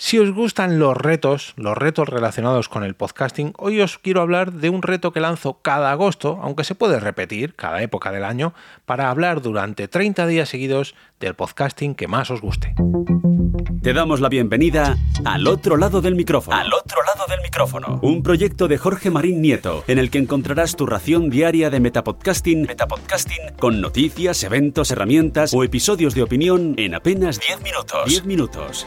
Si os gustan los retos, los retos relacionados con el podcasting, hoy os quiero hablar de un reto que lanzo cada agosto, aunque se puede repetir cada época del año, para hablar durante 30 días seguidos del podcasting que más os guste. Te damos la bienvenida al otro lado del micrófono. Al otro lado del micrófono. Un proyecto de Jorge Marín Nieto, en el que encontrarás tu ración diaria de metapodcasting, metapodcasting con noticias, eventos, herramientas o episodios de opinión en apenas 10 minutos. 10 minutos.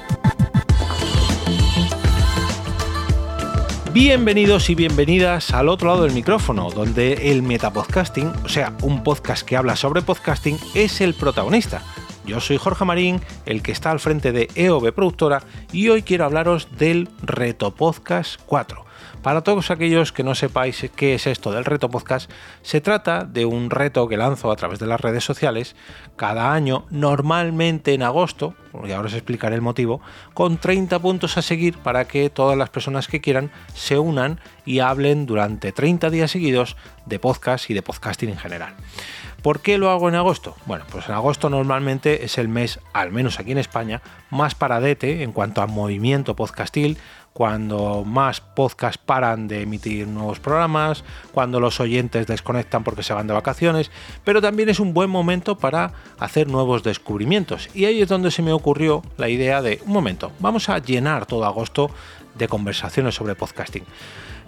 Bienvenidos y bienvenidas al otro lado del micrófono, donde el metapodcasting, o sea, un podcast que habla sobre podcasting, es el protagonista. Yo soy Jorge Marín, el que está al frente de EOB Productora, y hoy quiero hablaros del Reto Podcast 4 para todos aquellos que no sepáis qué es esto del reto podcast, se trata de un reto que lanzo a través de las redes sociales cada año, normalmente en agosto, y ahora os explicaré el motivo, con 30 puntos a seguir para que todas las personas que quieran se unan y hablen durante 30 días seguidos de podcast y de podcasting en general. ¿Por qué lo hago en agosto? Bueno, pues en agosto normalmente es el mes, al menos aquí en España, más paradete en cuanto a movimiento podcastil, cuando más podcasts paran de emitir nuevos programas, cuando los oyentes desconectan porque se van de vacaciones, pero también es un buen momento para hacer nuevos descubrimientos. Y ahí es donde se me ocurrió la idea de, un momento, vamos a llenar todo agosto de conversaciones sobre podcasting.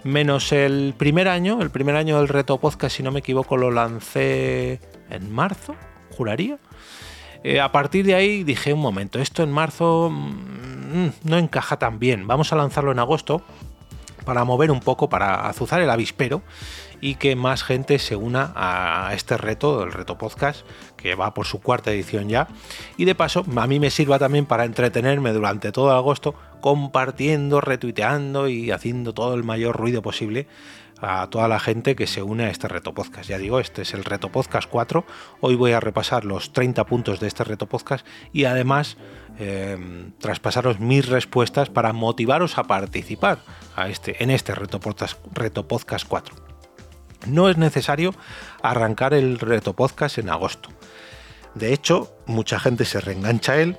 Menos el primer año, el primer año del reto podcast, si no me equivoco, lo lancé en marzo, juraría. Eh, a partir de ahí dije, un momento, esto en marzo mm, no encaja tan bien, vamos a lanzarlo en agosto para mover un poco, para azuzar el avispero y que más gente se una a este reto, el reto podcast, que va por su cuarta edición ya. Y de paso, a mí me sirva también para entretenerme durante todo agosto, compartiendo, retuiteando y haciendo todo el mayor ruido posible a toda la gente que se une a este reto podcast. Ya digo, este es el reto podcast 4. Hoy voy a repasar los 30 puntos de este reto podcast y además eh, traspasaros mis respuestas para motivaros a participar a este, en este reto podcast, reto podcast 4. No es necesario arrancar el reto podcast en agosto. De hecho, mucha gente se reengancha a él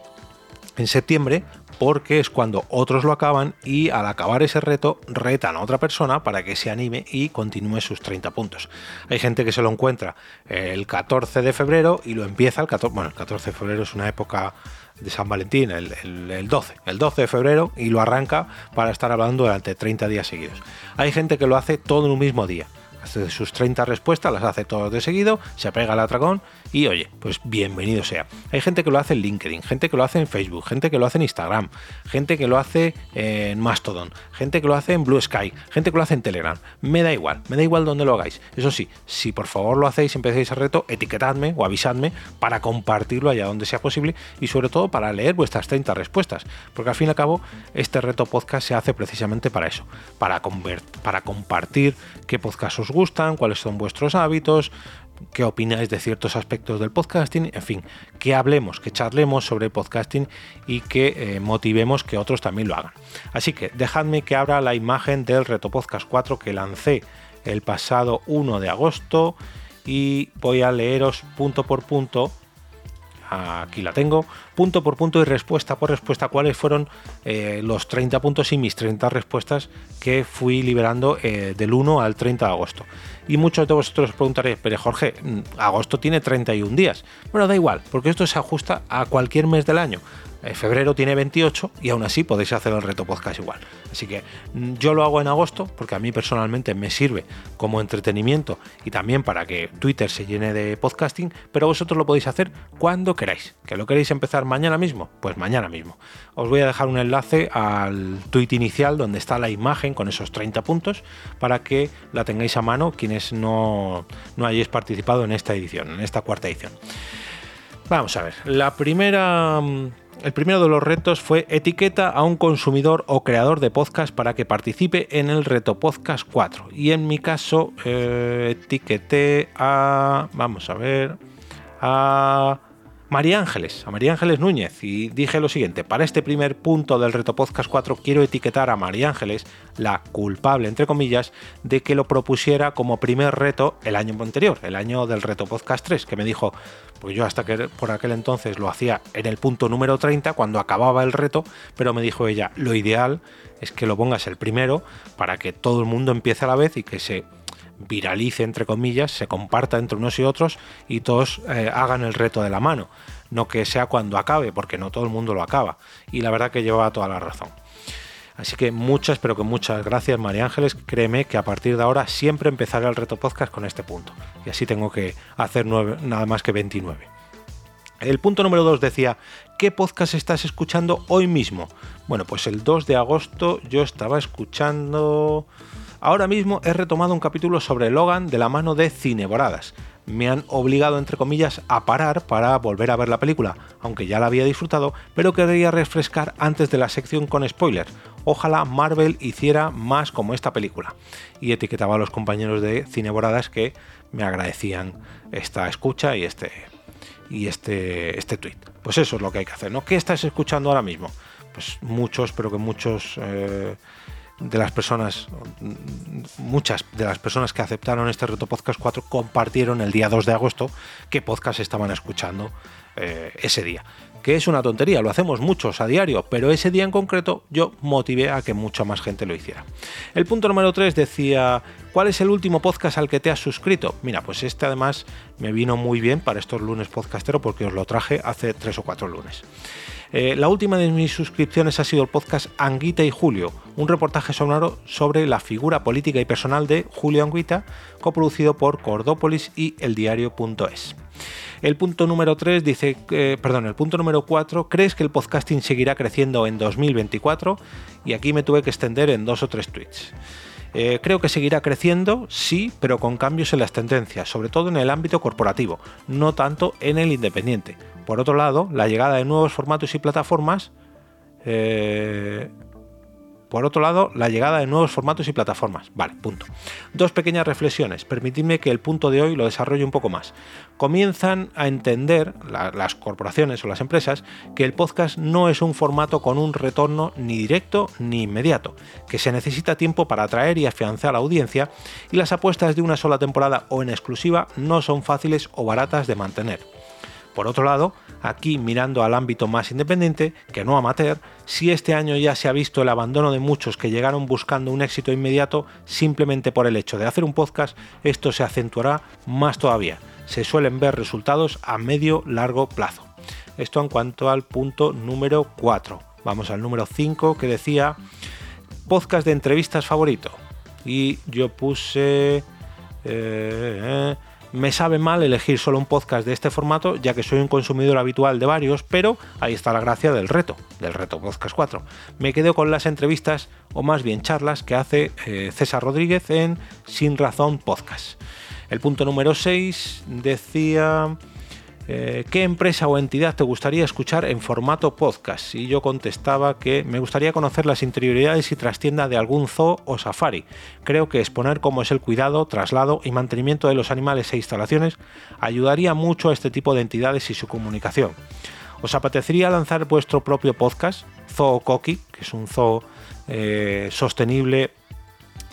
en septiembre porque es cuando otros lo acaban y al acabar ese reto retan a otra persona para que se anime y continúe sus 30 puntos. Hay gente que se lo encuentra el 14 de febrero y lo empieza el 14, bueno, el 14 de febrero es una época de San Valentín, el, el, 12, el 12 de febrero y lo arranca para estar hablando durante 30 días seguidos. Hay gente que lo hace todo en un mismo día sus 30 respuestas, las hace todas de seguido, se apega al atracón y oye, pues bienvenido sea. Hay gente que lo hace en LinkedIn, gente que lo hace en Facebook, gente que lo hace en Instagram, gente que lo hace en Mastodon, gente que lo hace en Blue Sky, gente que lo hace en Telegram. Me da igual, me da igual donde lo hagáis. Eso sí, si por favor lo hacéis, empecéis el reto, etiquetadme o avisadme para compartirlo allá donde sea posible y sobre todo para leer vuestras 30 respuestas. Porque al fin y al cabo, este reto podcast se hace precisamente para eso, para, para compartir qué podcast os gustan, cuáles son vuestros hábitos, qué opináis de ciertos aspectos del podcasting, en fin, que hablemos, que charlemos sobre podcasting y que eh, motivemos que otros también lo hagan. Así que dejadme que abra la imagen del Reto Podcast 4 que lancé el pasado 1 de agosto y voy a leeros punto por punto aquí la tengo, punto por punto y respuesta por respuesta, cuáles fueron eh, los 30 puntos y mis 30 respuestas que fui liberando eh, del 1 al 30 de agosto. Y muchos de vosotros os preguntaréis, pero Jorge, mm, agosto tiene 31 días. Bueno, da igual, porque esto se ajusta a cualquier mes del año. Eh, febrero tiene 28 y aún así podéis hacer el reto podcast igual. Así que mm, yo lo hago en agosto porque a mí personalmente me sirve como entretenimiento y también para que Twitter se llene de podcasting, pero vosotros lo podéis hacer cuando queráis. ¿Que lo queréis empezar mañana mismo? Pues mañana mismo. Os voy a dejar un enlace al tweet inicial donde está la imagen con esos 30 puntos para que la tengáis a mano quienes no, no hayáis participado en esta edición, en esta cuarta edición. Vamos a ver, la primera mm, el primero de los retos fue etiqueta a un consumidor o creador de podcast para que participe en el reto podcast 4. Y en mi caso eh, etiqueté a, vamos a ver, a María Ángeles, a María Ángeles Núñez, y dije lo siguiente, para este primer punto del Reto Podcast 4 quiero etiquetar a María Ángeles, la culpable, entre comillas, de que lo propusiera como primer reto el año anterior, el año del Reto Podcast 3, que me dijo, pues yo hasta que por aquel entonces lo hacía en el punto número 30, cuando acababa el reto, pero me dijo ella, lo ideal es que lo pongas el primero para que todo el mundo empiece a la vez y que se viralice, entre comillas, se comparta entre unos y otros y todos eh, hagan el reto de la mano. No que sea cuando acabe, porque no todo el mundo lo acaba. Y la verdad que llevaba toda la razón. Así que muchas, pero que muchas gracias María Ángeles. Créeme que a partir de ahora siempre empezaré el reto podcast con este punto. Y así tengo que hacer nada más que 29. El punto número 2 decía, ¿qué podcast estás escuchando hoy mismo? Bueno, pues el 2 de agosto yo estaba escuchando... Ahora mismo he retomado un capítulo sobre Logan de la mano de Cineboradas. Me han obligado, entre comillas, a parar para volver a ver la película, aunque ya la había disfrutado, pero quería refrescar antes de la sección con spoiler. Ojalá Marvel hiciera más como esta película. Y etiquetaba a los compañeros de Cineboradas que me agradecían esta escucha y este y este, este tweet. Pues eso es lo que hay que hacer, ¿no? ¿Qué estás escuchando ahora mismo? Pues muchos, pero que muchos eh, de las personas, muchas de las personas que aceptaron este reto podcast 4 compartieron el día 2 de agosto qué podcast estaban escuchando eh, ese día. Que es una tontería, lo hacemos muchos a diario, pero ese día en concreto yo motivé a que mucha más gente lo hiciera. El punto número 3 decía, ¿cuál es el último podcast al que te has suscrito? Mira, pues este además me vino muy bien para estos lunes podcastero porque os lo traje hace 3 o 4 lunes. Eh, la última de mis suscripciones ha sido el podcast Anguita y Julio, un reportaje sonoro sobre la figura política y personal de Julio Anguita, coproducido por Cordópolis y eldiario.es. El punto número 3 dice, perdón, el punto número 4, ¿crees que el podcasting seguirá creciendo en 2024? Y aquí me tuve que extender en dos o tres tweets. Eh, creo que seguirá creciendo, sí, pero con cambios en las tendencias, sobre todo en el ámbito corporativo, no tanto en el independiente. Por otro lado, la llegada de nuevos formatos y plataformas eh, por otro lado, la llegada de nuevos formatos y plataformas. Vale, punto. Dos pequeñas reflexiones. Permitidme que el punto de hoy lo desarrolle un poco más. Comienzan a entender las corporaciones o las empresas que el podcast no es un formato con un retorno ni directo ni inmediato, que se necesita tiempo para atraer y afianzar a la audiencia y las apuestas de una sola temporada o en exclusiva no son fáciles o baratas de mantener. Por otro lado, aquí mirando al ámbito más independiente, que no amateur, si este año ya se ha visto el abandono de muchos que llegaron buscando un éxito inmediato simplemente por el hecho de hacer un podcast, esto se acentuará más todavía. Se suelen ver resultados a medio largo plazo. Esto en cuanto al punto número 4. Vamos al número 5 que decía podcast de entrevistas favorito. Y yo puse... Eh, me sabe mal elegir solo un podcast de este formato, ya que soy un consumidor habitual de varios, pero ahí está la gracia del reto, del reto Podcast 4. Me quedo con las entrevistas, o más bien charlas, que hace eh, César Rodríguez en Sin Razón Podcast. El punto número 6 decía eh, ¿qué empresa o entidad te gustaría escuchar en formato podcast? Y yo contestaba que me gustaría conocer las interioridades y trastienda de algún zoo o safari. Creo que exponer cómo es el cuidado, traslado y mantenimiento de los animales e instalaciones ayudaría mucho a este tipo de entidades y su comunicación. ¿Os apetecería lanzar vuestro propio podcast? Zoo Coqui, que es un zoo eh, sostenible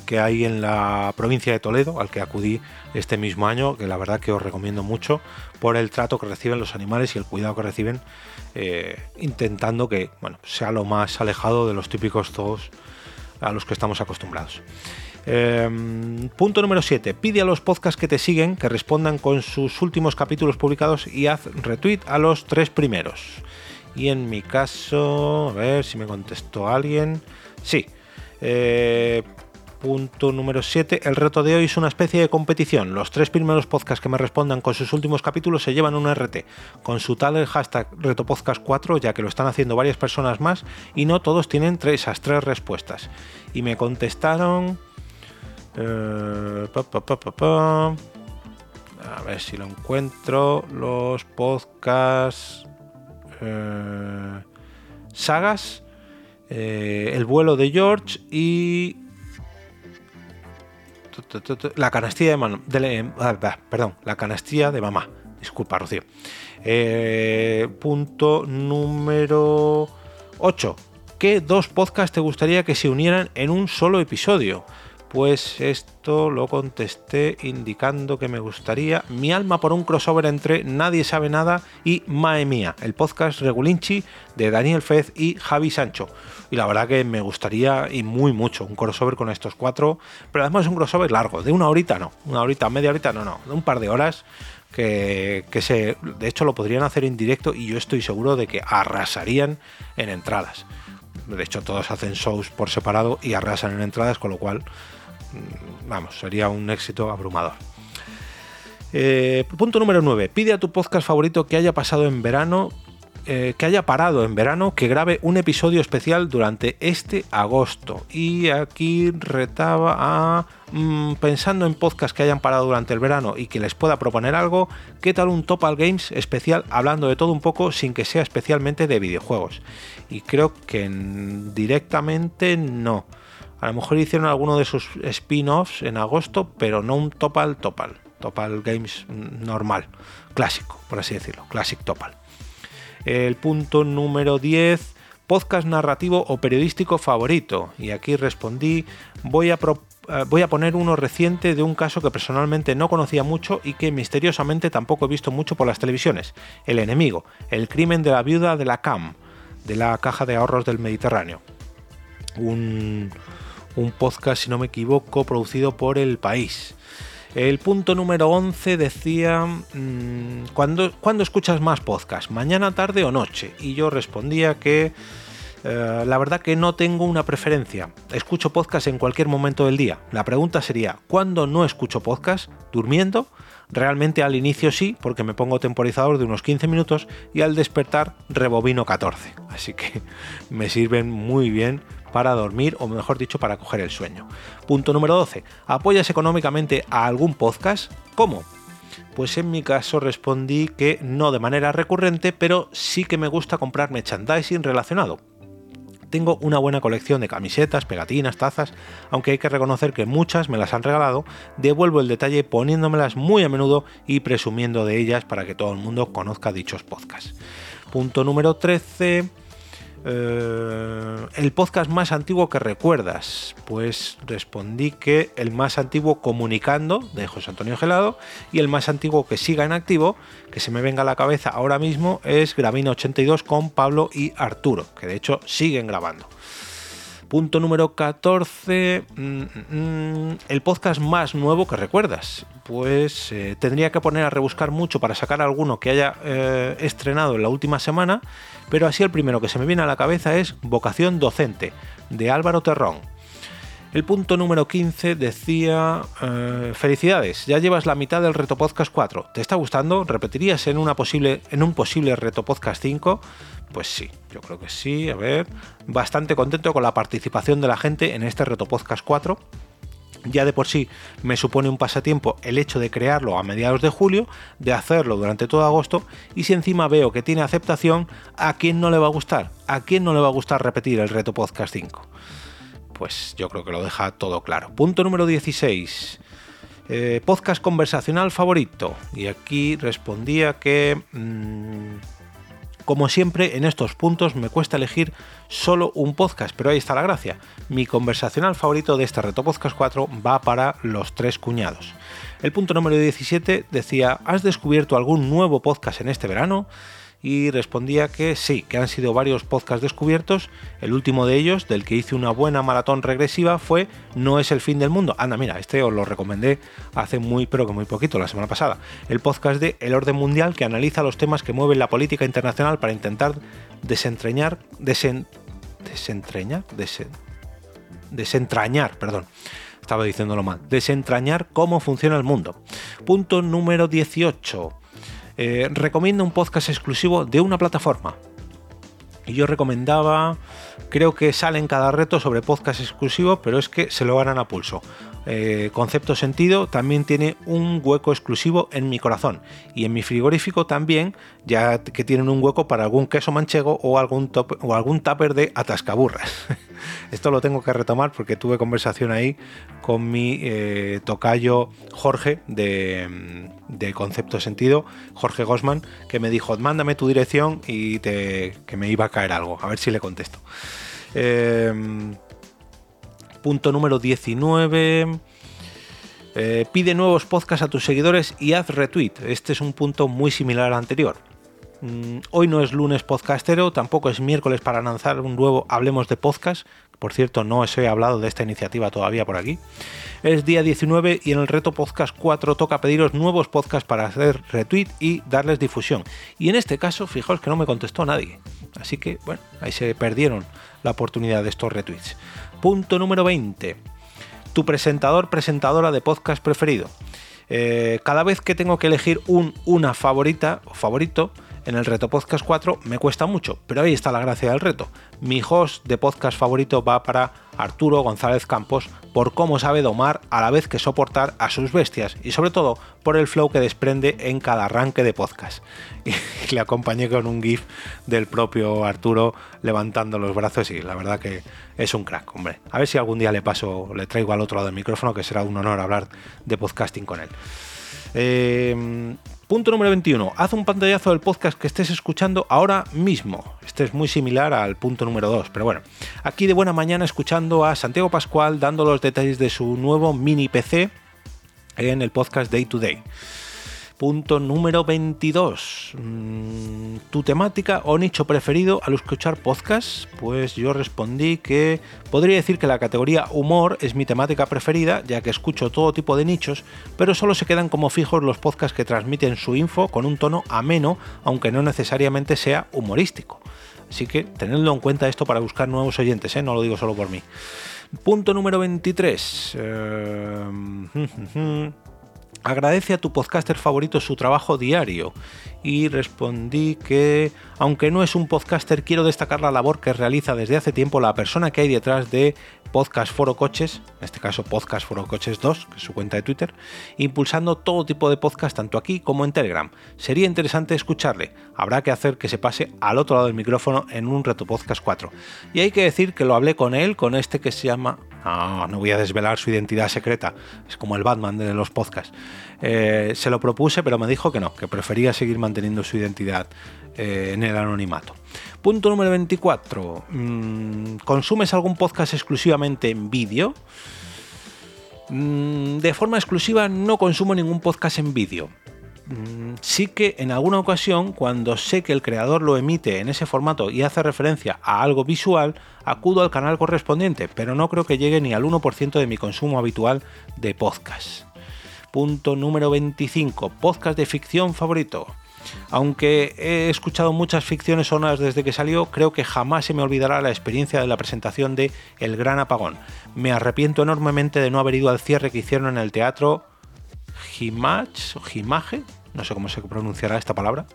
que hay en la provincia de Toledo, al que acudí este mismo año, que la verdad que os recomiendo mucho por el trato que reciben los animales y el cuidado que reciben, eh, intentando que bueno, sea lo más alejado de los típicos zoos a los que estamos acostumbrados. Em, punto número 7. Pide a los podcasts que te siguen que respondan con sus últimos capítulos publicados y haz retweet a los tres primeros. Y en mi caso, a ver si me contestó alguien. Sí. Eh, Punto número 7. El reto de hoy es una especie de competición. Los tres primeros podcasts que me respondan con sus últimos capítulos se llevan un RT. Consultad el hashtag retopodcast4 ya que lo están haciendo varias personas más y no todos tienen tres, esas tres respuestas. Y me contestaron... Eh, a ver si lo encuentro. Los podcasts... Eh, sagas. Eh, el vuelo de George y la canastilla de, de, ah, perdón, la canastilla de mamá. Disculpa, Rocío. Eh, punto número 8. ¿Qué dos podcasts te gustaría que se unieran en un solo episodio? Pues esto lo contesté indicando que me gustaría mi alma por un crossover entre Nadie sabe nada y Mae Mía, el podcast regulinchi de Daniel Fez y Javi Sancho. Y la verdad que me gustaría y muy mucho un crossover con estos cuatro, pero además un crossover largo, de una horita no, una horita, media horita no, no, de un par de horas que, que se, de hecho lo podrían hacer en directo y yo estoy seguro de que arrasarían en entradas. De hecho, todos hacen shows por separado y arrasan en entradas, con lo cual vamos, sería un éxito abrumador. Eh, punto número 9. Pide a tu podcast favorito que haya pasado en verano, eh, que haya parado en verano, que grabe un episodio especial durante este agosto. Y aquí retaba a... Mm, pensando en podcasts que hayan parado durante el verano y que les pueda proponer algo, ¿qué tal un Topal Games especial hablando de todo un poco sin que sea especialmente de videojuegos? Y creo que directamente no. A lo mejor hicieron alguno de sus spin-offs en agosto, pero no un Topal Topal. Topal Games normal, clásico, por así decirlo, Classic Topal. El punto número 10, podcast narrativo o periodístico favorito. Y aquí respondí, voy a, eh, voy a poner uno reciente de un caso que personalmente no conocía mucho y que misteriosamente tampoco he visto mucho por las televisiones. El enemigo, el crimen de la viuda de la CAM, de la Caja de Ahorros del Mediterráneo. Un, un podcast, si no me equivoco, producido por El País. El punto número 11 decía, mm, ¿cuándo, escuchas más podcast? ¿Mañana, tarde o noche? Y yo respondía que eh, la verdad que no tengo una preferencia. Escucho podcast en cualquier momento del día. La pregunta sería, ¿cuándo no escucho podcast? ¿Durmiendo? Realmente al inicio sí, porque me pongo temporizador de unos 15 minutos y al despertar rebobino 14. Así que me sirven muy bien para dormir o mejor dicho para coger el sueño. Punto número 12. ¿Apoyas económicamente a algún podcast? ¿Cómo? Pues en mi caso respondí que no de manera recurrente, pero sí que me gusta comprar merchandising relacionado. Tengo una buena colección de camisetas, pegatinas, tazas, aunque hay que reconocer que muchas me las han regalado, devuelvo el detalle poniéndomelas muy a menudo y presumiendo de ellas para que todo el mundo conozca dichos podcasts. Punto número 13 eh, el podcast más antiguo que recuerdas. Pues respondí que el más antiguo comunicando de José Antonio Gelado y el más antiguo que siga en activo, que se me venga a la cabeza ahora mismo, es Gravina 82 con Pablo y Arturo, que de hecho siguen grabando. Punto número 14. Mm, mm, el podcast más nuevo que recuerdas. Pues eh, tendría que poner a rebuscar mucho para sacar alguno que haya eh, estrenado en la última semana, pero así el primero que se me viene a la cabeza es Vocación Docente, de Álvaro Terrón. El punto número 15 decía, eh, felicidades, ya llevas la mitad del reto podcast 4. ¿Te está gustando? ¿Repetirías en, una posible, en un posible reto podcast 5? Pues sí, yo creo que sí. A ver, bastante contento con la participación de la gente en este Reto Podcast 4. Ya de por sí me supone un pasatiempo el hecho de crearlo a mediados de julio, de hacerlo durante todo agosto y si encima veo que tiene aceptación, ¿a quién no le va a gustar? ¿A quién no le va a gustar repetir el reto podcast 5? Pues yo creo que lo deja todo claro. Punto número 16. Eh, podcast conversacional favorito. Y aquí respondía que... Mm, como siempre, en estos puntos me cuesta elegir solo un podcast, pero ahí está la gracia. Mi conversacional favorito de este Reto Podcast 4 va para Los Tres Cuñados. El punto número 17 decía, ¿has descubierto algún nuevo podcast en este verano? Y respondía que sí, que han sido varios podcasts descubiertos. El último de ellos, del que hice una buena maratón regresiva, fue No es el fin del mundo. Anda, mira, este os lo recomendé hace muy, pero que muy poquito, la semana pasada. El podcast de El Orden Mundial que analiza los temas que mueven la política internacional para intentar desentrañar, desentrañar, desentrañar, perdón estaba diciéndolo mal, desentrañar cómo funciona el mundo. Punto número 18. Eh, recomiendo un podcast exclusivo de una plataforma. Y yo recomendaba, creo que sale en cada reto sobre podcast exclusivo, pero es que se lo ganan a pulso. Eh, concepto sentido también tiene un hueco exclusivo en mi corazón y en mi frigorífico también, ya que tienen un hueco para algún queso manchego o algún, top, o algún tupper de atascaburras. Esto lo tengo que retomar porque tuve conversación ahí con mi eh, tocayo Jorge de, Concepto Sentido, Jorge Gosman, que me dijo, mándame tu dirección y que me iba a caer algo. A ver si le contesto. Em, punto número 19. Eh, pide nuevos podcasts a tus seguidores y haz retweet. Este es un punto muy similar al anterior. Mm, hoy no es lunes podcastero, tampoco es miércoles para lanzar un nuevo Hablemos de Podcast. Por cierto, no os he hablado de esta iniciativa todavía por aquí. Es día 19 y en el reto Podcast 4 toca pediros nuevos podcasts para hacer retweet y darles difusión. Y en este caso, fijaos que no me contestó nadie. Así que, bueno, ahí se perdieron la oportunidad de estos retweets. Punto número 20. Tu presentador, presentadora de podcast preferido. Eh, cada vez que tengo que elegir un, una favorita o favorito, en el reto podcast 4 me cuesta mucho, pero ahí está la gracia del reto. Mi host de podcast favorito va para Arturo González Campos por cómo sabe domar a la vez que soportar a sus bestias y sobre todo por el flow que desprende en cada arranque de podcast. Y le acompañé con un GIF del propio Arturo levantando los brazos y la verdad que es un crack, hombre. A ver si algún día le paso, le traigo al otro lado del micrófono, que será un honor hablar de podcasting con él. Eh, Punto número 21. Haz un pantallazo del podcast que estés escuchando ahora mismo. Este es muy similar al punto número 2, pero bueno. Aquí de buena mañana escuchando a Santiago Pascual dando los detalles de su nuevo mini PC en el podcast Day to Day. Punto número 22. Mm, ¿Tu temática o nicho preferido al escuchar podcasts? Pues yo respondí que podría decir que la categoría humor es mi temática preferida, ya que escucho todo tipo de nichos, pero solo se quedan como fijos los podcasts que transmiten su info con un tono ameno, aunque no necesariamente sea humorístico. Así que tenedlo en cuenta esto para buscar nuevos oyentes, ¿eh? no lo digo solo por mí. Punto número 23. Agradece a tu podcaster favorito su trabajo diario. Y respondí que, aunque no es un podcaster, quiero destacar la labor que realiza desde hace tiempo la persona que hay detrás de Podcast Foro Coches, en este caso Podcast Foro Coches 2, que es su cuenta de Twitter, impulsando todo tipo de podcast tanto aquí como en Telegram. Sería interesante escucharle, habrá que hacer que se pase al otro lado del micrófono en un Reto Podcast 4. Y hay que decir que lo hablé con él, con este que se llama no, no voy a desvelar su identidad secreta. Es como el Batman de los podcasts. Eh, se lo propuse, pero me dijo que no, que prefería seguir manteniendo su identidad eh, en el anonimato. Punto número 24. Mm, ¿Consumes algún podcast exclusivamente en vídeo? Mm, de forma exclusiva no consumo ningún podcast en vídeo. Mm, sí que en alguna ocasión, cuando sé que el creador lo emite en ese formato y hace referencia a algo visual, acudo al canal correspondiente, pero no creo que llegue ni al 1% de mi consumo habitual de podcast. Punto número 25. Podcast de ficción favorito. Aunque he escuchado muchas ficciones sonoras desde que salió, creo que jamás se me olvidará la experiencia de la presentación de El Gran Apagón. Me arrepiento enormemente de no haber ido al cierre que hicieron en el teatro Gimach no sé cómo se pronunciará esta palabra,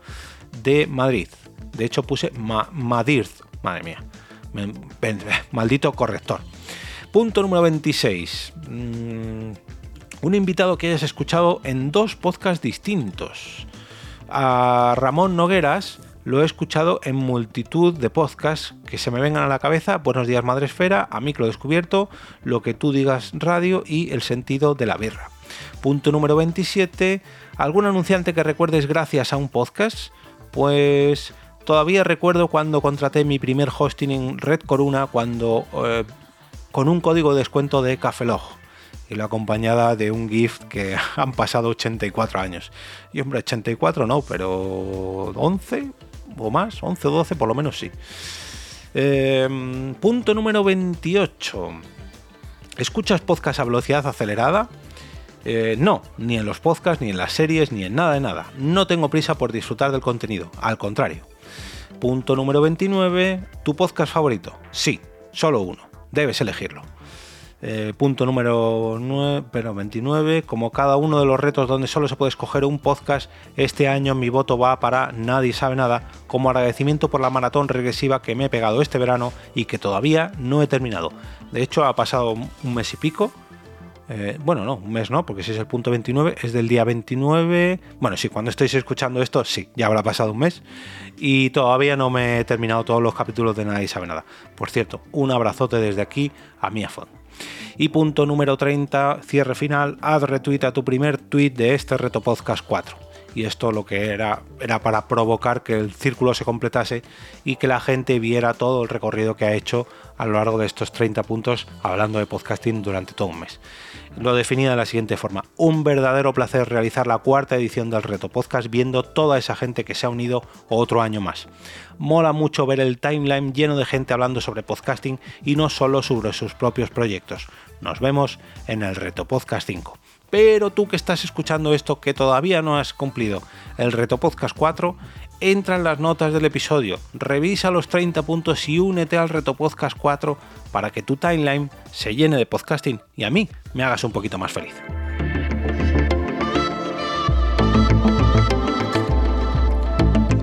de Madrid. De hecho puse Madrid, madre mía, maldito corrector. Punto número 26. Mm, un invitado que hayas escuchado en dos podcasts distintos. A Ramón Nogueras lo he escuchado en multitud de podcasts que se me vengan a la cabeza. Buenos días, Madre Esfera, a Micro Descubierto, Lo que tú digas radio y El sentido de la birra. Punto número 27. ¿Algún anunciante que recuerdes gracias a un podcast? Pues todavía recuerdo cuando contraté mi primer hosting en Red Corona cuando eh, con un código de descuento de Cafelog y la acompañada de un gift que han pasado 84 años. Y hombre, 84 no, pero 11 o más, 11 o 12 por lo menos sí. Em, punto número 28. ¿Escuchas podcast a velocidad acelerada? Eh, no, ni en los podcasts, ni en las series, ni en nada de nada. No tengo prisa por disfrutar del contenido, al contrario. Punto número 29. ¿Tu podcast favorito? Sí, solo uno. Debes elegirlo. Eh, punto número 9, pero 29. Como cada uno de los retos donde solo se puede escoger un podcast, este año mi voto va para Nadie sabe nada, como agradecimiento por la maratón regresiva que me he pegado este verano y que todavía no he terminado. De hecho, ha pasado un mes y pico Eh, bueno, no, un mes no, porque si es el punto 29, es del día 29. Bueno, sí, cuando estéis escuchando esto, sí, ya habrá pasado un mes. Y todavía no me he terminado todos los capítulos de Nadie sabe nada. Por cierto, un abrazote desde aquí a mi iPhone. Y punto número 30, cierre final, haz retweet a tu primer tweet de este Reto Podcast 4 y esto lo que era era para provocar que el círculo se completase y que la gente viera todo el recorrido que ha hecho a lo largo de estos 30 puntos hablando de podcasting durante todo un mes. Lo definía de la siguiente forma, un verdadero placer realizar la cuarta edición del Reto Podcast viendo toda esa gente que se ha unido otro año más. Mola mucho ver el timeline lleno de gente hablando sobre podcasting y no solo sobre sus propios proyectos. Nos vemos en el Reto Podcast 5. Pero tú que estás escuchando esto que todavía no has cumplido el reto podcast 4, entra en las notas del episodio, revisa los 30 puntos y únete al reto podcast 4 para que tu timeline se llene de podcasting y a mí me hagas un poquito más feliz.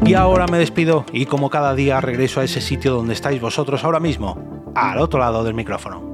Y ahora me despido y como cada día regreso a ese sitio donde estáis vosotros ahora mismo, al otro lado del micrófono.